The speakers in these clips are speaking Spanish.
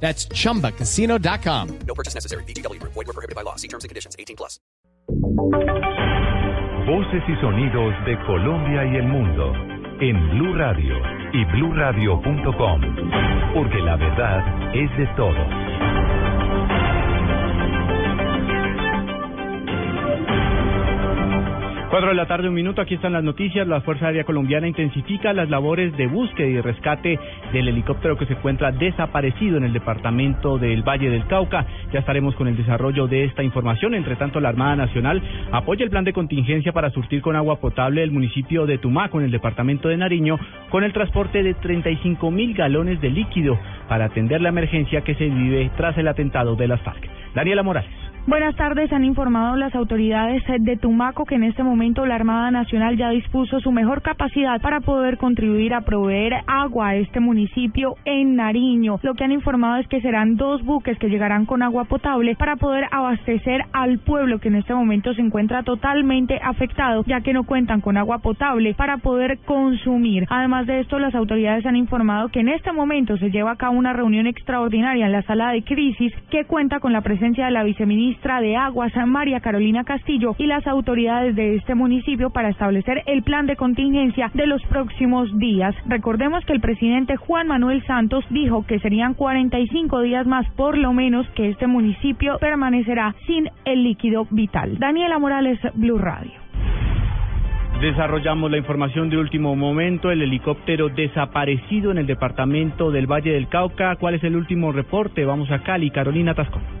That's chumbacasino.com. No purchase necessary. BGW. Void were prohibited by law. See terms and conditions. 18 plus. Voces y sonidos de Colombia y el mundo en Blue Radio y bluradio.com, porque la verdad es de todos. 4 de la tarde, un minuto. Aquí están las noticias. La Fuerza Aérea Colombiana intensifica las labores de búsqueda y rescate del helicóptero que se encuentra desaparecido en el departamento del Valle del Cauca. Ya estaremos con el desarrollo de esta información. Entre tanto, la Armada Nacional apoya el plan de contingencia para surtir con agua potable el municipio de Tumaco, en el departamento de Nariño, con el transporte de 35 mil galones de líquido para atender la emergencia que se vive tras el atentado de las FARC. Daniela Morales. Buenas tardes. Han informado las autoridades de Tumaco que en este momento la Armada Nacional ya dispuso su mejor capacidad para poder contribuir a proveer agua a este municipio en Nariño. Lo que han informado es que serán dos buques que llegarán con agua potable para poder abastecer al pueblo que en este momento se encuentra totalmente afectado ya que no cuentan con agua potable para poder consumir. Además de esto, las autoridades han informado que en este momento se lleva a cabo una reunión extraordinaria en la sala de crisis que cuenta con la presencia de la viceministra de Aguas, María Carolina Castillo, y las autoridades de este municipio para establecer el plan de contingencia de los próximos días. Recordemos que el presidente Juan Manuel Santos dijo que serían 45 días más por lo menos que este municipio permanecerá sin el líquido vital. Daniela Morales, Blue Radio. Desarrollamos la información de último momento, el helicóptero desaparecido en el departamento del Valle del Cauca. ¿Cuál es el último reporte? Vamos a Cali, Carolina Tascón.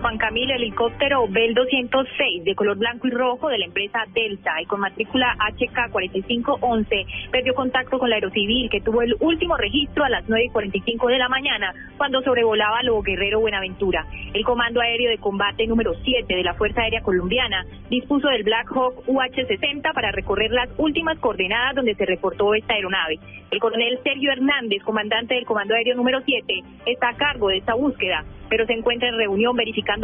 Juan Camilo, helicóptero Bell 206 de color blanco y rojo de la empresa Delta y con matrícula HK4511 perdió contacto con la aerocivil que tuvo el último registro a las 9.45 de la mañana cuando sobrevolaba Lobo Guerrero Buenaventura. El Comando Aéreo de Combate número 7 de la Fuerza Aérea Colombiana dispuso del Black Hawk UH-60 para recorrer las últimas coordenadas donde se reportó esta aeronave. El coronel Sergio Hernández, comandante del Comando Aéreo número 7, está a cargo de esta búsqueda pero se encuentra en reunión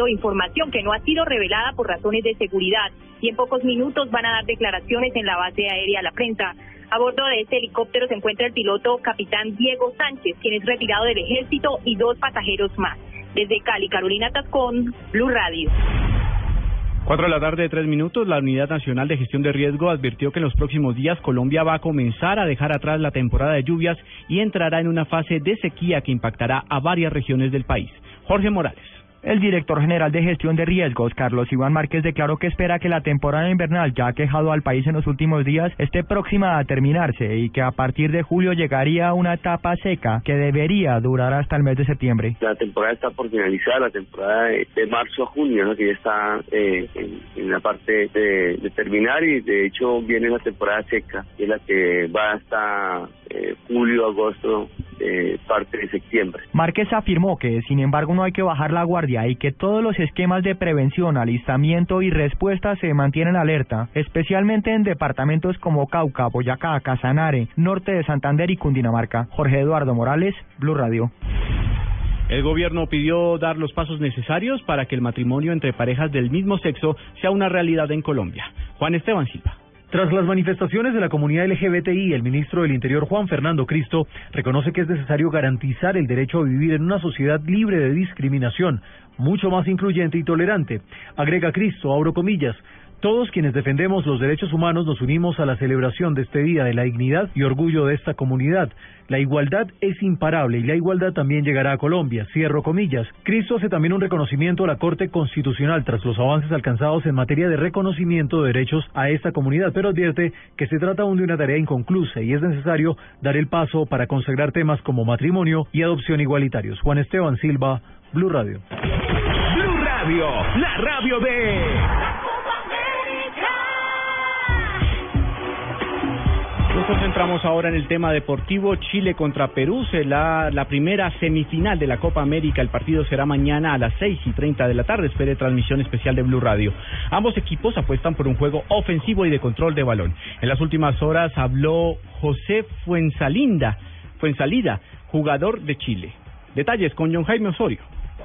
información que no ha sido revelada por razones de seguridad y en pocos minutos van a dar declaraciones en la base aérea a la prensa. A bordo de este helicóptero se encuentra el piloto capitán Diego Sánchez, quien es retirado del ejército, y dos pasajeros más. Desde Cali, Carolina Tascón, Blue Radio. Cuatro de la tarde, tres minutos. La Unidad Nacional de Gestión de Riesgo advirtió que en los próximos días Colombia va a comenzar a dejar atrás la temporada de lluvias y entrará en una fase de sequía que impactará a varias regiones del país. Jorge Morales. El director general de gestión de riesgos, Carlos Iván Márquez, declaró que espera que la temporada invernal, ya ha quejado al país en los últimos días, esté próxima a terminarse y que a partir de julio llegaría una etapa seca que debería durar hasta el mes de septiembre. La temporada está por finalizar, la temporada de, marzo a junio, que ya está eh, en, la parte de, terminar y de hecho viene la temporada seca, que es la que va hasta eh, julio, agosto, eh, parte de septiembre. Márquez afirmó que, sin embargo, no hay que bajar la guardia y que todos los esquemas de prevención, alistamiento y respuesta se mantienen alerta, especialmente en departamentos como Cauca, Boyacá, Casanare, norte de Santander y Cundinamarca. Jorge Eduardo Morales, Blue Radio. El gobierno pidió dar los pasos necesarios para que el matrimonio entre parejas del mismo sexo sea una realidad en Colombia. Juan Esteban Silva. Tras las manifestaciones de la comunidad LGBTI, el ministro del Interior Juan Fernando Cristo reconoce que es necesario garantizar el derecho a vivir en una sociedad libre de discriminación, mucho más incluyente y tolerante. Agrega Cristo, abro comillas, todos quienes defendemos los derechos humanos nos unimos a la celebración de este Día de la Dignidad y Orgullo de esta comunidad. La igualdad es imparable y la igualdad también llegará a Colombia. Cierro comillas. Cristo hace también un reconocimiento a la Corte Constitucional tras los avances alcanzados en materia de reconocimiento de derechos a esta comunidad, pero advierte que se trata aún de una tarea inconclusa y es necesario dar el paso para consagrar temas como matrimonio y adopción igualitarios. Juan Esteban Silva, Blue Radio. Blue Radio, la radio de Nos concentramos ahora en el tema deportivo. Chile contra Perú será la primera semifinal de la Copa América. El partido será mañana a las 6 y 30 de la tarde. Espere transmisión especial de Blue Radio. Ambos equipos apuestan por un juego ofensivo y de control de balón. En las últimas horas habló José Fuensalinda, Fuensalida, jugador de Chile. Detalles con John Jaime Osorio.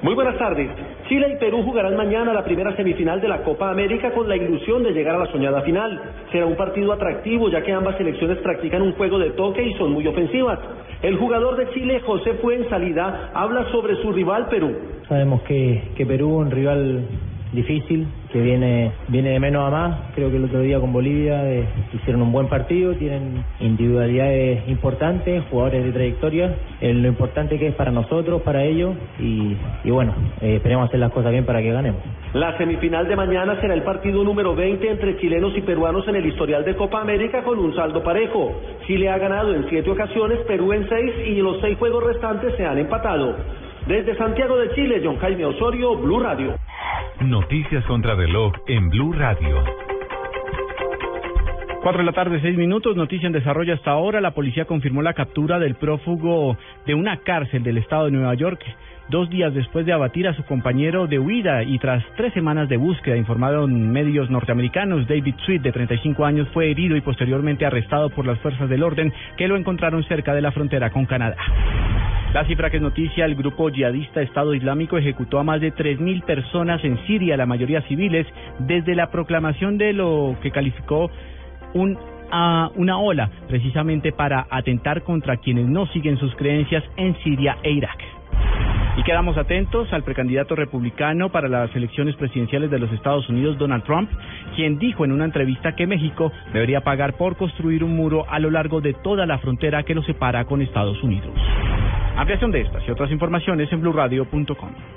Muy buenas tardes. Chile y Perú jugarán mañana la primera semifinal de la Copa América con la ilusión de llegar a la soñada final. Será un partido atractivo ya que ambas selecciones practican un juego de toque y son muy ofensivas. El jugador de Chile, José Fuensalida, habla sobre su rival Perú. Sabemos que, que Perú un rival difícil, que viene, viene de menos a más. Creo que el otro día con Bolivia eh, hicieron un buen partido, tienen individualidades importantes, jugadores de trayectoria, eh, lo importante que es para nosotros, para ellos, y, bueno, eh, esperemos hacer las cosas bien para que ganemos. La semifinal de mañana será el partido número 20 entre chilenos y peruanos en el historial de Copa América con un saldo parejo. Chile ha ganado en siete ocasiones, Perú en seis y los seis juegos restantes se han empatado. Desde Santiago de Chile, John Jaime Osorio, Blue Radio. Noticias contra reloj en Blue Radio. Cuatro de la tarde, seis minutos. Noticia en desarrollo hasta ahora. La policía confirmó la captura del prófugo de una cárcel del estado de Nueva York dos días después de abatir a su compañero de huida y tras tres semanas de búsqueda, informaron medios norteamericanos, David Sweet, de 35 años, fue herido y posteriormente arrestado por las fuerzas del orden que lo encontraron cerca de la frontera con Canadá. La cifra que es noticia, el grupo yihadista Estado Islámico ejecutó a más de 3.000 personas en Siria, la mayoría civiles, desde la proclamación de lo que calificó un, una ola, precisamente para atentar contra quienes no siguen sus creencias en Siria e Irak. Y quedamos atentos al precandidato republicano para las elecciones presidenciales de los Estados Unidos, Donald Trump, quien dijo en una entrevista que México debería pagar por construir un muro a lo largo de toda la frontera que lo separa con Estados Unidos. Ampliación de estas y otras informaciones en blurradio.com.